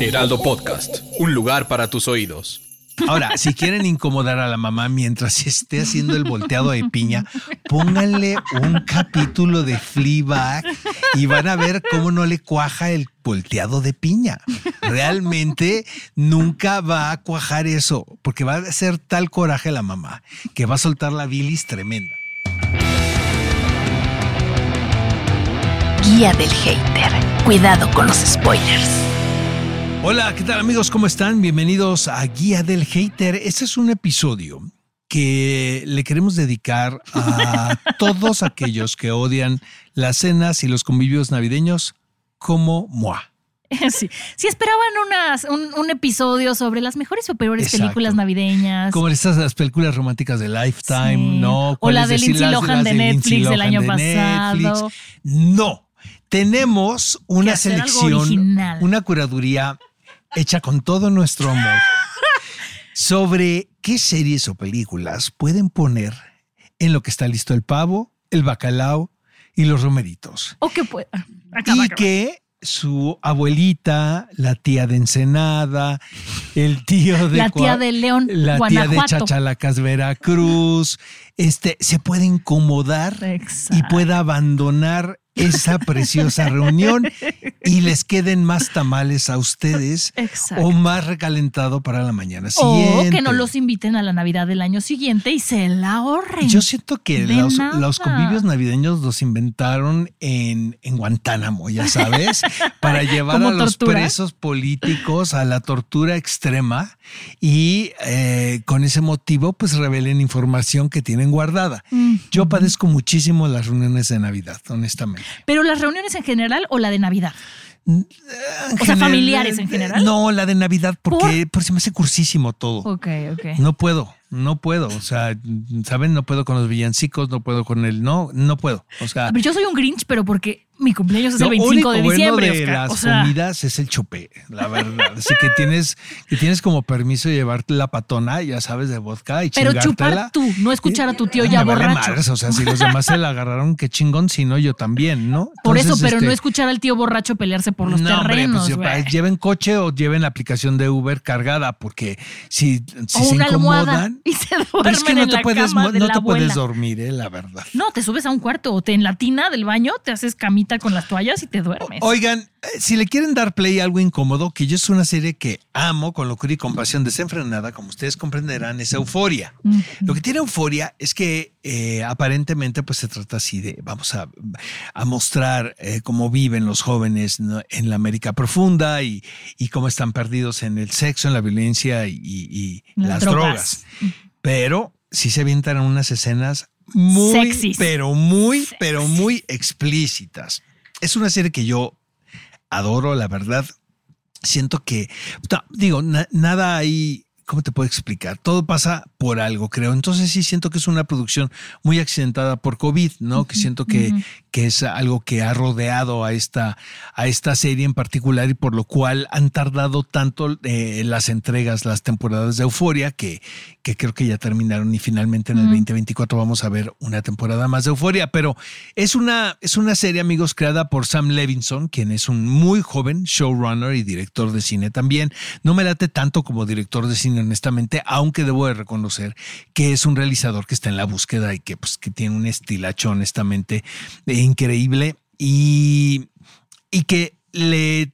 Heraldo Podcast, un lugar para tus oídos. Ahora, si quieren incomodar a la mamá mientras esté haciendo el volteado de piña, pónganle un capítulo de Fleabag y van a ver cómo no le cuaja el volteado de piña. Realmente nunca va a cuajar eso, porque va a ser tal coraje la mamá que va a soltar la bilis tremenda. Guía del hater. Cuidado con los spoilers. Hola, ¿qué tal amigos? ¿Cómo están? Bienvenidos a Guía del Hater. Este es un episodio que le queremos dedicar a todos aquellos que odian las cenas y los convivios navideños como moi. Sí. Si esperaban unas, un, un episodio sobre las mejores o peores Exacto. películas navideñas. Como estas las películas románticas de Lifetime, Sí. ¿no? O ¿Cuáles la de? Lindsay Lohan de Netflix del año de pasado. Netflix. No. Tenemos una selección, una curaduría hecha con todo nuestro amor sobre qué series o películas pueden poner en lo que está listo el pavo, el bacalao y los romeritos. O que pueda. y que su abuelita, la tía de Ensenada, el tío de La tía de León, la tía de. Chachalacas, Veracruz, este se puede incomodar y pueda abandonar esa preciosa reunión y les queden más tamales a ustedes Exacto. o más recalentado para la mañana O siguiente. que no los inviten a la Navidad del año siguiente y se la ahorren. Yo siento que los, los convivios navideños los inventaron en, en Guantánamo, ya sabes, para llevar a ¿Como los tortura? presos políticos a la tortura extrema y eh, con ese motivo pues revelen información que tienen guardada. Mm. Yo padezco muchísimo las reuniones de Navidad, honestamente. Pero las reuniones en general o la de Navidad. En O sea, familiares en general. No, la de Navidad porque, porque se me hace cursísimo todo. Ok, ok. No puedo, no puedo. O sea, ¿saben? No puedo con los villancicos, no puedo con el. No, no puedo. O sea, ver, yo soy un Grinch, pero porque mi cumpleaños es el 25 único de bueno diciembre. de Oscar. las o sea, comidas es el chupé, la verdad. Así que tienes, que tienes como permiso de llevarte la patona, ya sabes, de vodka y pero chupar tú, no escuchar a tu tío Me ya vale borracho. madres, o sea, si los demás se la agarraron, qué chingón, si no, yo también, ¿no? Por eso, pero este, no escuchar al tío borracho pelearse por los no, hombre, terrenos. pues, güey. lleven coche o lleven la aplicación de Uber cargada, porque si, si o se almohada incomodan. y se Pero duermen es que no en te la puedes, cama mo- de no la te puedes dormir, eh, la verdad. No, te subes a un cuarto o te en la tina del baño te haces camita con las toallas y te duermes. Oigan, eh, si le quieren dar play a algo incómodo, que yo es una serie que amo con locura y compasión desenfrenada, como ustedes comprenderán, es Euforia. Lo que tiene Euforia es que eh, aparentemente pues se trata así de, vamos a, a mostrar eh, cómo viven los jóvenes ¿no? en la América profunda y, y cómo están perdidos en el sexo, en la violencia y, y Las las drogas. drogas. Pero sí se avientan unas escenas muy, Sexys. pero muy, pero muy explícitas. Es una serie que yo adoro, la verdad. Siento que, no, digo, na- nada ahí, ¿cómo te puedo explicar? Todo pasa por algo, creo. Entonces sí siento que es una producción muy accidentada por COVID, ¿no? Que siento que, que es algo que ha rodeado a esta, a esta serie en particular y por lo cual han tardado tanto eh, las entregas, las temporadas de Euforia, que, que creo que ya terminaron y finalmente en el 2024 vamos a ver una temporada más de Euforia. Pero es una, es una serie, amigos, creada por Sam Levinson, quien es un muy joven showrunner y director de cine también. No me late tanto como director de cine, honestamente, aunque debo de reconocer que es un realizador que está en la búsqueda y que, pues, que tiene un estilacho, honestamente, increíble. Y, y que le,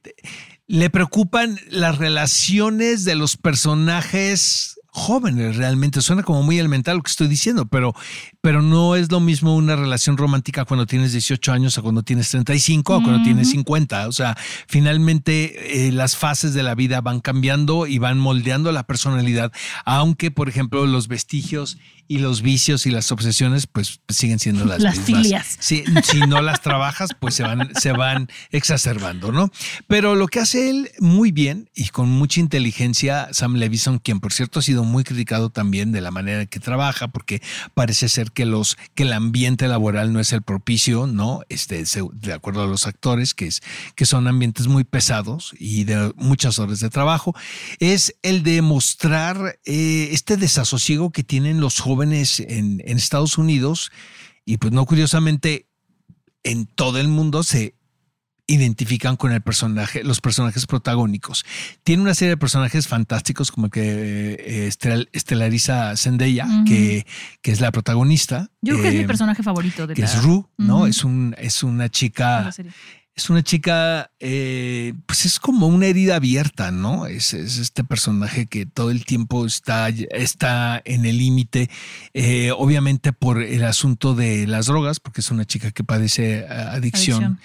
le preocupan las relaciones de los personajes jóvenes realmente. Suena como muy elemental lo que estoy diciendo, pero, pero no es lo mismo una relación romántica cuando tienes 18 años a cuando tienes 35 o cuando tienes 50. O sea, finalmente eh, las fases de la vida van cambiando y van moldeando la personalidad, aunque, por ejemplo, los vestigios y los vicios y las obsesiones pues siguen siendo las, Las mismas. filias. Si no las trabajas pues se van, se van exacerbando, ¿no? Pero lo que hace él muy bien y con mucha inteligencia, Sam Levison, quien por cierto ha sido muy criticado también de la manera en que trabaja, porque parece ser que los que el ambiente laboral no es el propicio, ¿no? Este, de acuerdo a los actores, que es que son ambientes muy pesados y de muchas horas de trabajo, es el de mostrar eh, este desasosiego que tienen los jóvenes en, en Estados Unidos y pues no curiosamente en todo el mundo se identifican con el personaje, los personajes protagónicos. Tiene una serie de personajes fantásticos como que eh, estel- estelariza Zendaya, que, que es la protagonista. Yo creo que es mi eh, personaje favorito de que la, es Rue, ¿no? Es un, es una chica. Es una chica, eh, pues es como una herida abierta, ¿no? Es, es este personaje que todo el tiempo está, está en el límite, eh, obviamente por el asunto de las drogas, porque es una chica que padece eh, adicción.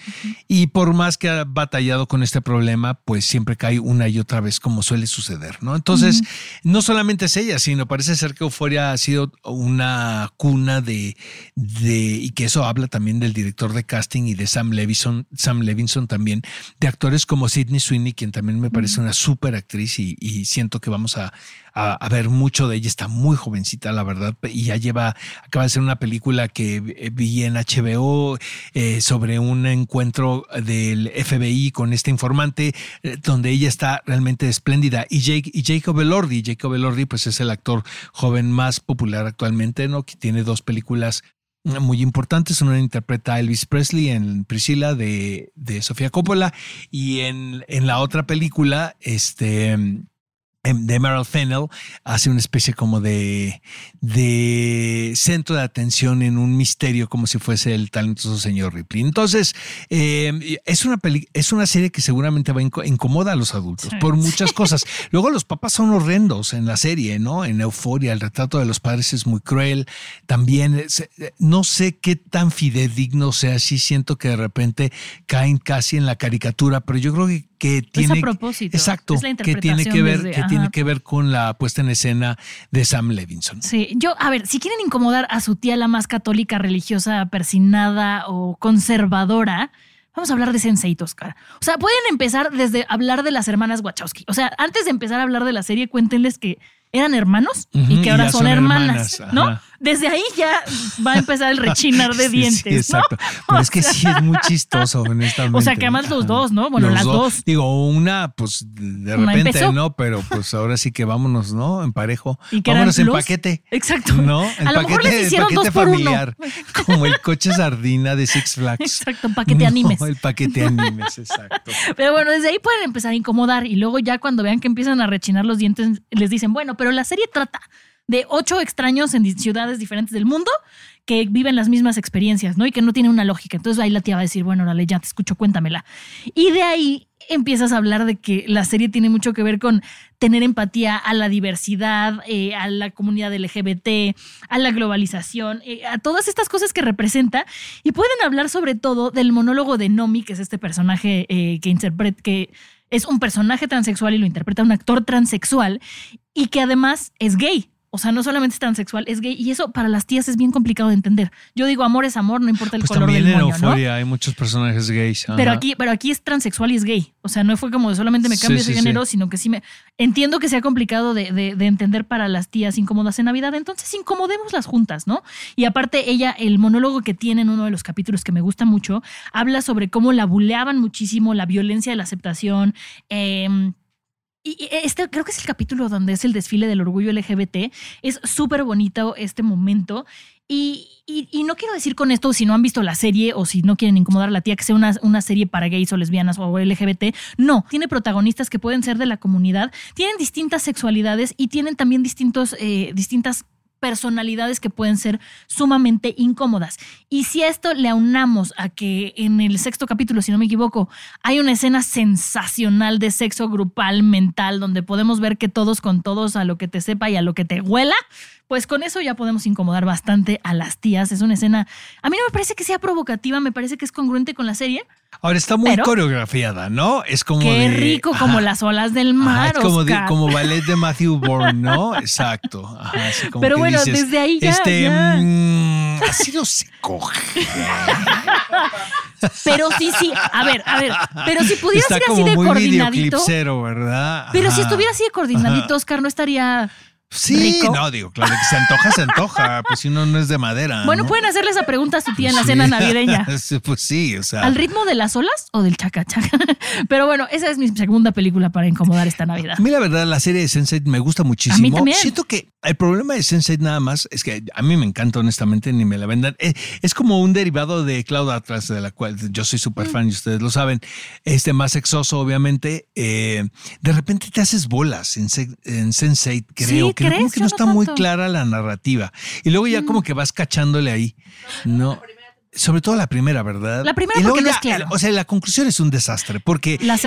Y por más que ha batallado con este problema, pues siempre cae una y otra vez, como suele suceder, ¿no? Entonces, no solamente es ella, sino parece ser que Euforia ha sido una cuna de, de, y que eso habla también del director de casting y de Sam Levinson, Sam Levinson también, de actores como Sidney Sweeney, quien también me parece una súper actriz y, y siento que vamos a, a, a ver mucho de ella. Está muy jovencita, la verdad, y ya lleva, acaba de hacer una película que vi en HBO eh, sobre un encuentro del FBI con este informante, eh, donde ella está realmente espléndida. Y, Jake, y Jacob Elordi, Jacob Elordi, pues es el actor joven más popular actualmente, ¿no? Que tiene dos películas muy importantes. Una interpreta a Elvis Presley en Priscilla de, de Sofía Coppola y en, en la otra película, este de Meryl Fennell hace una especie como de, de centro de atención en un misterio como si fuese el talentoso señor Ripley. Entonces, eh, es, una peli- es una serie que seguramente va incomoda a los adultos Sí. por muchas cosas. Luego los papás son horrendos en la serie, ¿no? En Euforia, el retrato de los padres es muy cruel. También es- no sé qué tan fidedigno sea, sí siento que de repente caen casi en la caricatura, pero yo creo que, que tiene... propósito, Exacto, es la que tiene que ver, desde- que tiene que ver con la puesta en escena de Sam Levinson. Sí, yo, a ver, si quieren incomodar a su tía la más católica, religiosa, persinada o conservadora, vamos a hablar de Sensei Oscar. O sea, pueden empezar desde hablar de las hermanas Wachowski. O sea, antes de empezar a hablar de la serie, cuéntenles que eran hermanos y y que ahora son, son hermanas, hermanas, ¿no? ajá. Desde ahí ya va a empezar el rechinar de Sí, sí, dientes, ¿no? exacto. Pero es que sí es muy chistoso, honestamente. O sea, que además los dos, ¿no? Bueno, las dos. Digo, una, pues de Una repente, empezó. ¿no? Pero pues ahora sí que vámonos, ¿no? En parejo. Y que vámonos en los- paquete. Exacto. ¿No? En A lo mejor les hicieron paquete dos por uno. familiar. Como el coche sardina de Six Flags. Exacto, un paquete No, animes. El paquete animes, exacto. Pero bueno, desde ahí pueden empezar a incomodar y luego ya cuando vean que empiezan a rechinar los dientes, les dicen, bueno, pero la serie trata de ocho extraños en ciudades diferentes del mundo que viven las mismas experiencias, ¿no? Y que no tienen una lógica. Entonces ahí la tía va a decir, bueno, órale, ya te escucho, cuéntamela. Y de ahí empiezas a hablar de que la serie tiene mucho que ver con tener empatía a la diversidad, eh, a la comunidad LGBT, a la globalización, eh, a todas estas cosas que representa. Y pueden hablar sobre todo del monólogo de Nomi, que es este personaje eh, que interpreta, es un personaje transexual y lo interpreta un actor transexual y que además es gay. O sea, no solamente es transexual, es gay. Y eso para las tías es bien complicado de entender. Yo digo, amor es amor, no importa el Pues color también del en moño, ¿no? Euforia hay muchos personajes gays. Pero aquí, pero aquí es transexual y es gay. O sea, no fue como de solamente me cambio sí, de sí. género, sino que sí me. Entiendo que sea complicado de, de- de entender para las tías incómodas en Navidad. Entonces, incomodémoslas juntas, ¿no? Y aparte, ella, el monólogo que tiene en uno de los capítulos que me gusta mucho, habla sobre cómo la buleaban muchísimo, la violencia de la aceptación. em, y este creo que es el capítulo donde es el desfile del orgullo LGBT. Es súper bonito este momento. Y, y- y no quiero decir con esto, si no han visto la serie o si no quieren incomodar a la tía, que sea una, una serie para gays o lesbianas o LGBT. No, tiene protagonistas que pueden ser de la comunidad, tienen distintas sexualidades y tienen también distintos, eh, distintas personalidades que pueden ser sumamente incómodas. Y si esto le aunamos a que en el sexto capítulo, si no me equivoco, hay una escena sensacional de sexo grupal mental donde podemos ver que todos con todos a lo que te sepa y a lo que te huela, pues con eso ya podemos incomodar bastante a las tías. Es una escena, a mí no me parece que sea provocativa, me parece que es congruente con la serie. Ahora está muy Pero- coreografiada, ¿no? Es como Qué de- rico, ajá. como las olas del Ajá, mar. es como, de- Oscar. como ballet de Matthew Bourne, ¿no? Exacto. Ajá, así como Pero que bueno, dices, desde ahí ya, Este, ya. mm, así no se coge. Pero sí, sí, a ver, a ver, pero si pudiera Está ser como así de muy coordinadito. ¿verdad? Pero si estuviera así de coordinadito, Oscar, no estaría. Sí, rico. no, digo, claro que se antoja, se antoja. Pues si uno no es de madera. Bueno, ¿no? pueden hacerle esa pregunta a su tía en la Sí. cena navideña. Sí, pues sí, o sea. ¿Al ritmo de las olas o del chaca chaca? Pero bueno, esa es mi segunda película para incomodar esta Navidad. A mí la verdad la serie de Sense8 me gusta muchísimo. A mí también. Siento que el problema de Sense8 nada más es que a mí me encanta honestamente, ni me la vendan. Eh, Es, como un derivado de Cloud Atlas, de la cual yo soy súper fan y ustedes lo saben. Este más sexoso, obviamente. Eh, de repente te haces bolas en, en Sense8, creo. Sí, que como ¿crees? que Yo no no está muy tanto. clara la narrativa. Y luego ya como que vas cachándole ahí. No. Sobre todo la primera, ¿verdad? La primera Y luego porque no ya, es claro. O sea, la conclusión es un desastre porque La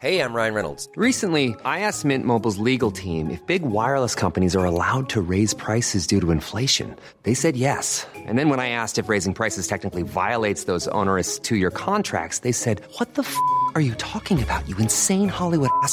Hey, I'm Ryan Reynolds. Recently, I asked Mint Mobile's legal team if big wireless companies are allowed to raise prices due to inflation. They said yes. And then when I asked if raising prices technically violates those onerous two year contracts, they said, What the f are you talking about, you insane Hollywood ass?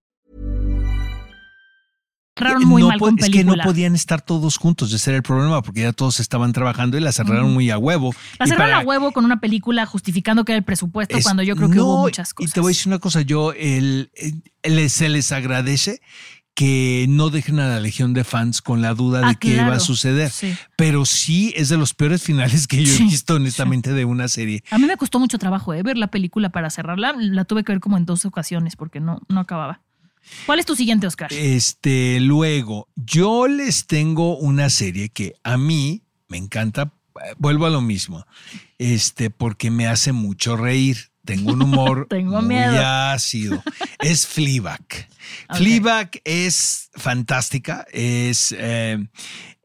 Cerraron muy no mal con es que no película. podían estar todos juntos, ese era el problema, porque ya todos estaban trabajando y la cerraron muy a huevo. La Y cerraron para- a huevo con una película justificando que era el presupuesto es- cuando yo creo que no, hubo muchas Y cosas. te voy a decir una cosa, yo el, el- se les agradece que no dejen a la legión de fans con la duda Ah, de qué claro, va a suceder. sí. Pero sí es de los peores finales que yo he visto honestamente de una serie. A mí me costó mucho trabajo eh, ver la película para cerrarla. La tuve que ver como en dos ocasiones porque no, no acababa. ¿Cuál es tu siguiente, Oscar? Este, luego, yo les tengo una serie que a mí me encanta. eh, Vuelvo a lo mismo. Este, porque me hace mucho reír. Tengo un humor Tengo muy miedo. ácido. Es Fleabag. Ok. Fleabag es fantástica. Es, eh,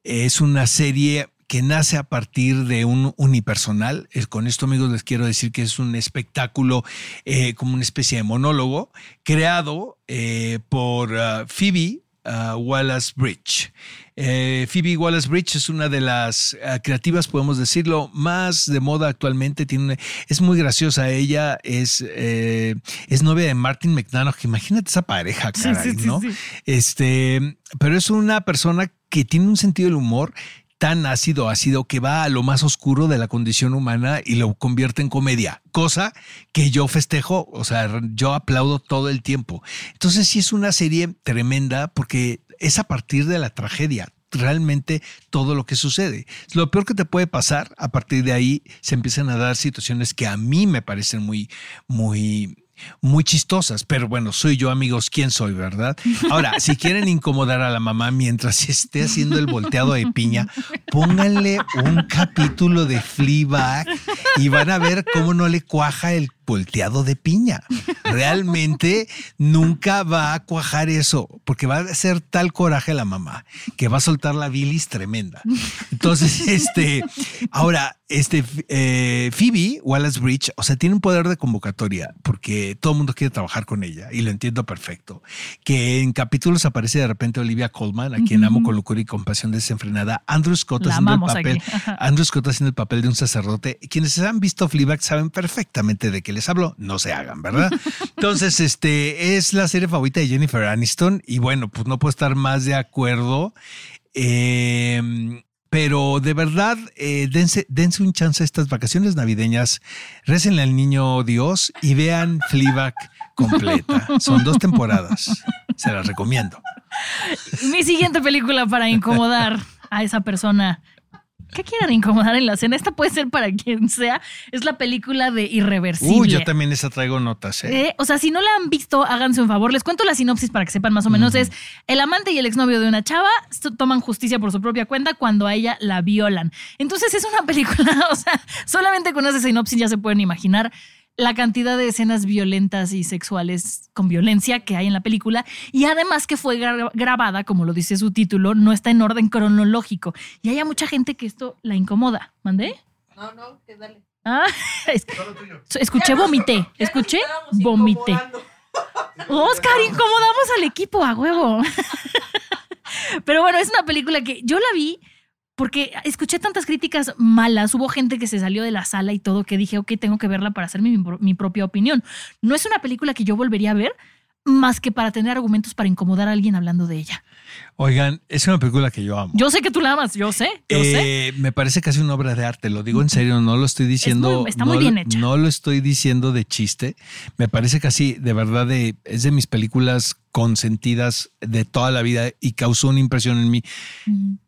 es una serie que nace a partir de un unipersonal. Eh, Con esto, amigos, les quiero decir que es un espectáculo eh, como una especie de monólogo creado eh, por ah, Phoebe ah, Wallace Bridge. Eh, Phoebe Wallace Bridge es una de las ah, creativas, podemos decirlo, más de moda actualmente. Tiene una- es muy graciosa. Ella es, eh, es novia de Martin McDonough. Imagínate esa pareja, caray, sí, sí, ¿no? sí. Este, pero es una persona que tiene un sentido del humor tan ácido, ácido, que va a lo más oscuro de la condición humana y lo convierte en comedia, cosa que yo festejo, o sea, yo aplaudo todo el tiempo. Entonces sí es una serie tremenda porque es a partir de la tragedia realmente todo lo que sucede. Lo peor que te puede pasar, a partir de ahí se empiezan a dar situaciones que a mí me parecen muy, muy muy chistosas, pero bueno, soy yo, amigos, ¿quién soy, verdad? Ahora, si quieren incomodar a la mamá mientras esté haciendo el volteado de piña, pónganle un capítulo de Fleabag y van a ver cómo no le cuaja el volteado de piña. Realmente nunca va a cuajar eso, porque va a ser tal coraje la mamá que va a soltar la bilis tremenda. Entonces, este, ahora, este, eh, Phoebe Wallace Bridge, o sea, tiene un poder de convocatoria porque todo el mundo quiere trabajar con ella y lo entiendo perfecto. Que en capítulos aparece de repente Olivia Colman, a quien amo con locura y compasión desenfrenada. Andrew Scott La haciendo el papel. Andrew Scott haciendo el papel de un sacerdote. Quienes han visto Fleabag saben perfectamente de qué les hablo. No se hagan, ¿verdad? Entonces, este es la serie favorita de Jennifer Aniston y bueno, pues no puedo estar más de acuerdo Eh, pero de verdad, eh, dense, dense un chance a estas vacaciones navideñas. Récenle al niño Dios y vean Fleabag completa. Son dos temporadas. Se las recomiendo. Mi siguiente película para incomodar a esa persona. ¿Qué quieren incomodar en la cena? Esta puede ser para quien sea. Es la película de Irreversible. Uy, yo también esa traigo notas. ¿eh? Eh, o sea, si no la han visto, háganse un favor. Les cuento la sinopsis para que sepan más o menos. Es el amante y el exnovio de una chava toman justicia por su propia cuenta cuando a ella la violan. Entonces es una película, o sea, solamente con esa sinopsis ya se pueden imaginar la cantidad de escenas violentas y sexuales con violencia que hay en la película y además que fue gra- grabada, como lo dice su título, no está en orden cronológico y hay a mucha gente que esto la incomoda. ¿Mandé? No, no, que dale. Ah, es- escuché vomité, escuché vomité. Oscar, incomodamos al equipo a huevo. Pero bueno, es una película que yo la vi porque escuché tantas críticas malas. Hubo gente que se salió de la sala y todo que dije, ok, tengo que verla para hacer mi, mi propia opinión. No es una película que yo volvería a ver más que para tener argumentos para incomodar a alguien hablando de ella. Oigan, es una película que yo amo. Yo sé que tú la amas, yo sé, yo sé. Eh, me parece casi una obra de arte, lo digo en serio, no lo estoy diciendo. muy- está no muy bien hecha. No lo estoy diciendo de chiste. Me parece casi, de verdad, de, es de mis películas consentidas de toda la vida y causó una impresión en mí.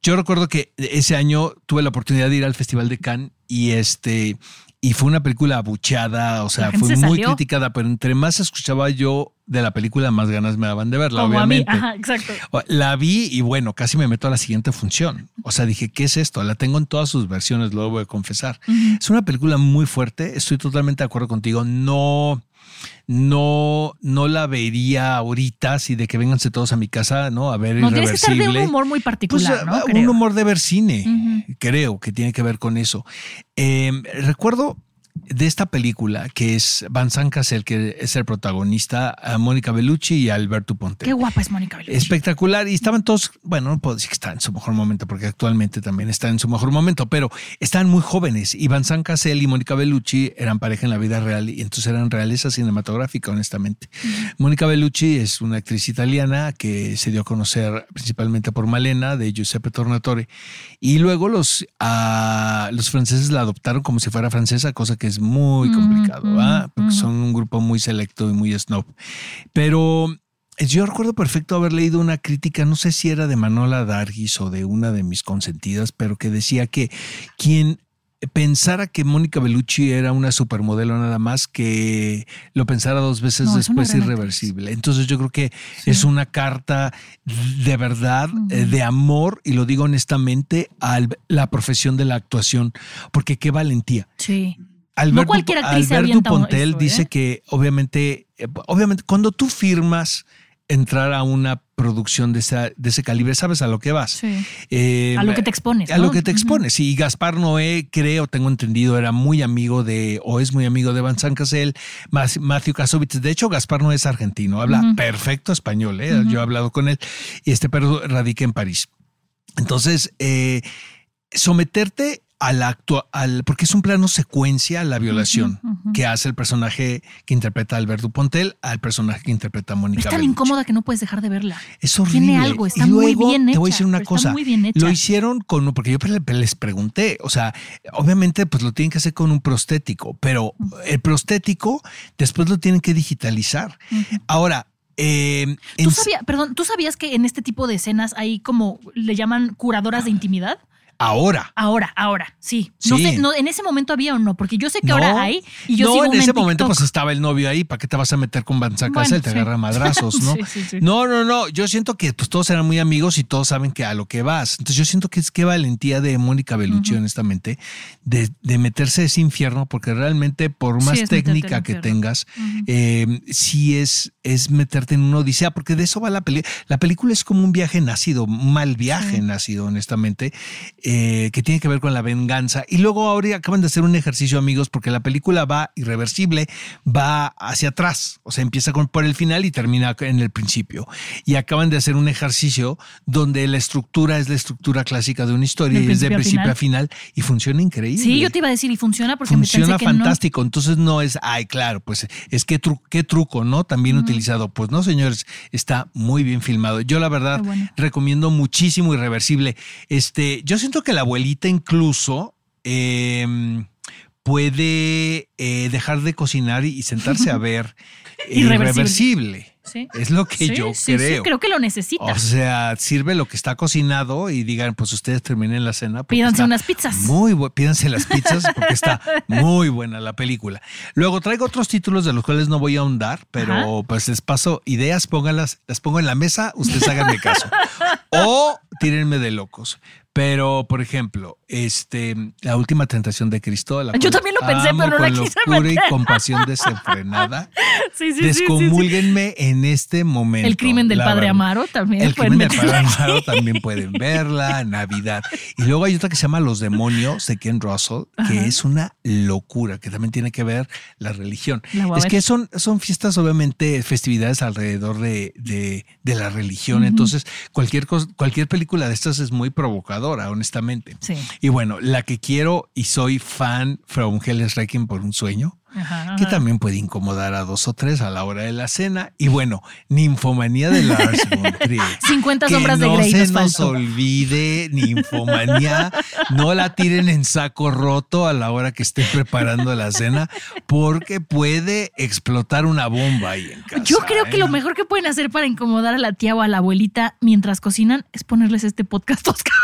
Yo recuerdo que ese año tuve la oportunidad de ir al Festival de Cannes y este y fue una película abucheada, o sea, fue muy salió. criticada, pero entre más escuchaba yo de la película, más ganas me daban de verla, Como obviamente. a mí, ajá, exacto. La vi y bueno, casi me meto a la siguiente función. O sea, dije, ¿qué es esto? La tengo en todas sus versiones, lo voy a confesar. Es una película muy fuerte, estoy totalmente de acuerdo contigo. No, no, no la vería ahorita, así de que vénganse todos a mi casa, ¿no? A ver No, tienes que estar de un Irreversible. humor muy Pues, particular, ¿no? ah, un Creo. humor de ver cine, creo que tiene que ver con eso. Eh, recuerdo de esta película que es Van Cassel, que es el protagonista, a Mónica Bellucci y a Alberto Ponte. Qué guapa es Mónica Bellucci. Espectacular. Y estaban todos, bueno, no puedo decir que están en su mejor momento, porque actualmente también están en su mejor momento, pero estaban muy jóvenes. Iván San Cassel y Mónica Bellucci eran pareja en la vida real y entonces eran realeza cinematográfica, honestamente. Mónica Bellucci es una actriz italiana que se dio a conocer principalmente por Malena de Giuseppe Tornatore. Y luego los, ah, los franceses la adoptaron como si fuera francesa, cosa que es muy complicado, ¿verdad? Porque son un grupo muy selecto y muy snob. Pero yo recuerdo perfecto haber leído una crítica, no sé si era de Manola Dargis o de una de mis consentidas, pero que decía que quien pensara que Mónica Bellucci era una supermodelo nada más que lo pensara dos veces No, después irreversible. Entonces yo creo que es una carta de verdad, eh, de amor, y lo digo honestamente, a la profesión de la actuación, porque qué valentía. Sí. Alberto, no cualquier actriz se Alberto avienta Pontel eso, dice ¿eh? que obviamente, eh, obviamente, cuando tú firmas entrar a una producción de, esa, de ese calibre, sabes a lo que vas. Sí. Eh, A lo que te expones, A ¿no? lo que te expones. Y Gaspar Noé, creo, tengo entendido, era muy amigo de, o es muy amigo de Van San Cassel, Mas- Matthew Kasovitz. De hecho, Gaspar Noé es argentino, habla perfecto español, ¿eh? yo he hablado con él, y este pero radica en París. Entonces, eh, someterte al acto, al, porque es un plano secuencia a la violación que hace el personaje que interpreta a Alberto Pontel al personaje que interpreta a Mónica Es tan Bellucci. incómoda que no puedes dejar de verla. Es horrible. Tiene algo, está y muy luego, bien Te voy a hecha, decir una cosa. muy bien hecha. Lo hicieron con, porque yo le- les pregunté, o sea, obviamente pues lo tienen que hacer con un prostético, pero el prostético después lo tienen que digitalizar. Ahora, eh, ¿Tú, sabías, perdón, ¿Tú sabías que en este tipo de escenas hay como le llaman curadoras de intimidad? Ahora. Ahora, ahora, sí. No Sí. sé, no, en ese momento había o no, porque yo sé que No, ahora hay y yo no, sigo en ese en momento pues estaba el novio ahí, ¿para qué te vas a meter con Van San Bueno? Te sí. agarra madrazos, ¿no? Sí, sí, sí. No, no, no, yo siento que pues, todos eran muy amigos y todos saben que a lo que vas. Entonces yo siento que es qué valentía de Mónica Bellucci, honestamente, de, de meterse a ese infierno, porque realmente por más técnica que tengas, eh, sí es, es meterte en una odisea, porque de eso va la película. La película es como un viaje nacido, un mal viaje nacido, honestamente. Eh, que tiene que ver con la venganza. Y luego ahora acaban de hacer un ejercicio, amigos, porque la película va irreversible, va hacia atrás. O sea, empieza con, por el final y termina en el principio. Y acaban de hacer un ejercicio donde la estructura es la estructura clásica de una historia y es de principio a final y funciona increíble. Sí, yo te iba a decir, y funciona porque me Funciona pensé que no. fantástico. Entonces no es, ay, claro, pues es que tru- qué truco, ¿no? También utilizado. Pues no, señores, está muy bien filmado. Yo la verdad bueno. recomiendo muchísimo Irreversible. Este, yo siento que la abuelita incluso eh, puede eh, dejar de cocinar y sentarse a ver Irreversible. Irreversible. Sí. Es lo que Sí, yo sí, creo. creo que lo necesita. O sea, sirve lo que está cocinado y digan, pues ustedes terminen la cena. Pídanse unas pizzas. Muy pídanse las pizzas porque está muy buena la película. Luego traigo otros títulos de los cuales no voy a ahondar, pero Ajá. pues les paso ideas, pónganlas, las pongo en la mesa, ustedes háganme caso. o tírenme de locos. Pero, por ejemplo, este, la última tentación de Cristo. la Yo también lo pensé, amo pero no la con quise locura y compasión desenfrenada. Sí, sí, sí, sí, sí. Descomúlguenme en este momento. El crimen del la padre. Amaro también. El crimen del padre Amaro también pueden verla, Navidad. Y luego hay otra que se llama Los demonios de Ken Russell, que Ajá. es una locura, que también tiene que ver la religión. La Es que son, son fiestas, obviamente, festividades alrededor de, de- de la religión. Entonces, cualquier, cos- cualquier película de estas es muy provocadora, honestamente. Sí. Y bueno, la que quiero y soy fan, From Hell is por un sueño Ajá, que también puede incomodar a dos o tres a la hora de la cena. Y bueno, Ninfomanía de Lars von Trier. 50 que sombras de no Grey se nos olvide, Ninfomanía, no la tiren en saco roto a la hora que estén preparando la cena, porque puede explotar una bomba ahí en casa. Yo creo que ¿eh? lo mejor que pueden hacer para incomodar a la tía o a la abuelita mientras cocinan es ponerles este podcast, Oscar.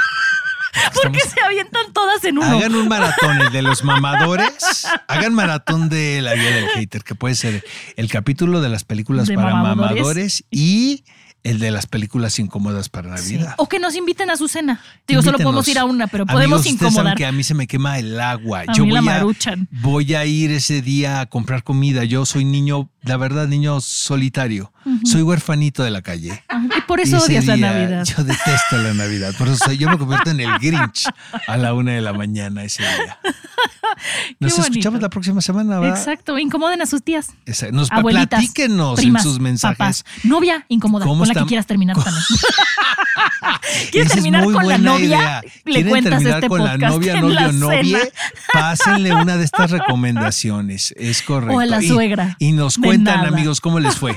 Porque Estamos- se avientan todas en uno. Hagan un maratón, el de los mamadores. Hagan maratón de la vida del hater, que puede ser el capítulo de las películas De para mamadores. mamadores y el de las películas incómodas para Sí. Navidad. O que nos inviten a su cena. Digo, solo podemos ir a una, pero Amigos, podemos saben incomodar. que a mí se me quema el agua. A Yo mí la voy a, maruchan. voy a ir ese día a comprar comida. Yo soy niño, la verdad, niño solitario. Soy huerfanito de la calle. Y por Y eso ese odias la Navidad. Yo detesto la Navidad. Por eso soy- yo me convierto en el Grinch a la una de la mañana ese día. Nos escuchamos la próxima semana. Exacto, incomoden a sus tías. Nos Abuelitas, platíquenos primas, en sus mensajes. papás. Novia, incómoda, ¿Cómo con la que quieras terminar también. ¿Quieres terminar con la novia? idea. Le ¿Quieren cuentas terminar este con la podcast novia, en novio, la novia? Pásenle una de estas recomendaciones. Es correcto. O a la Y- suegra. Y, nos cuentan, nada. amigos, cómo les fue.